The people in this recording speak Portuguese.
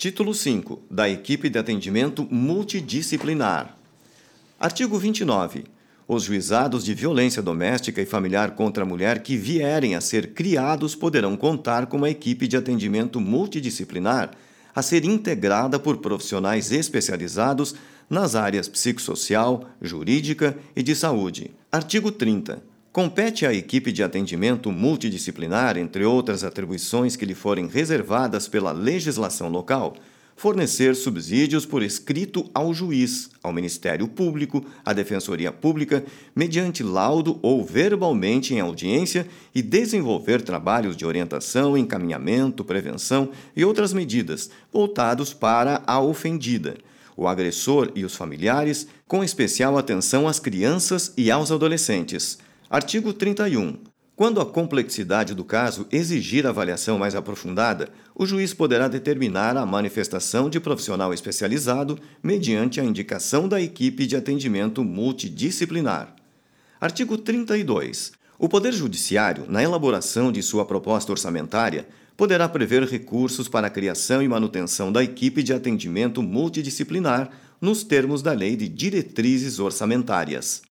Título 5 da Equipe de Atendimento Multidisciplinar. Artigo 29. Os juizados de violência doméstica e familiar contra a mulher que vierem a ser criados poderão contar com uma equipe de atendimento multidisciplinar a ser integrada por profissionais especializados nas áreas psicossocial, jurídica e de saúde. Artigo 30. Compete à equipe de atendimento multidisciplinar, entre outras atribuições que lhe forem reservadas pela legislação local, fornecer subsídios por escrito ao juiz, ao Ministério Público, à Defensoria Pública, mediante laudo ou verbalmente em audiência e desenvolver trabalhos de orientação, encaminhamento, prevenção e outras medidas voltados para a ofendida o agressor e os familiares, com especial atenção às crianças e aos adolescentes. Artigo 31. Quando a complexidade do caso exigir avaliação mais aprofundada, o juiz poderá determinar a manifestação de profissional especializado mediante a indicação da equipe de atendimento multidisciplinar. Artigo 32. O Poder Judiciário, na elaboração de sua proposta orçamentária, poderá prever recursos para a criação e manutenção da equipe de atendimento multidisciplinar nos termos da Lei de Diretrizes Orçamentárias.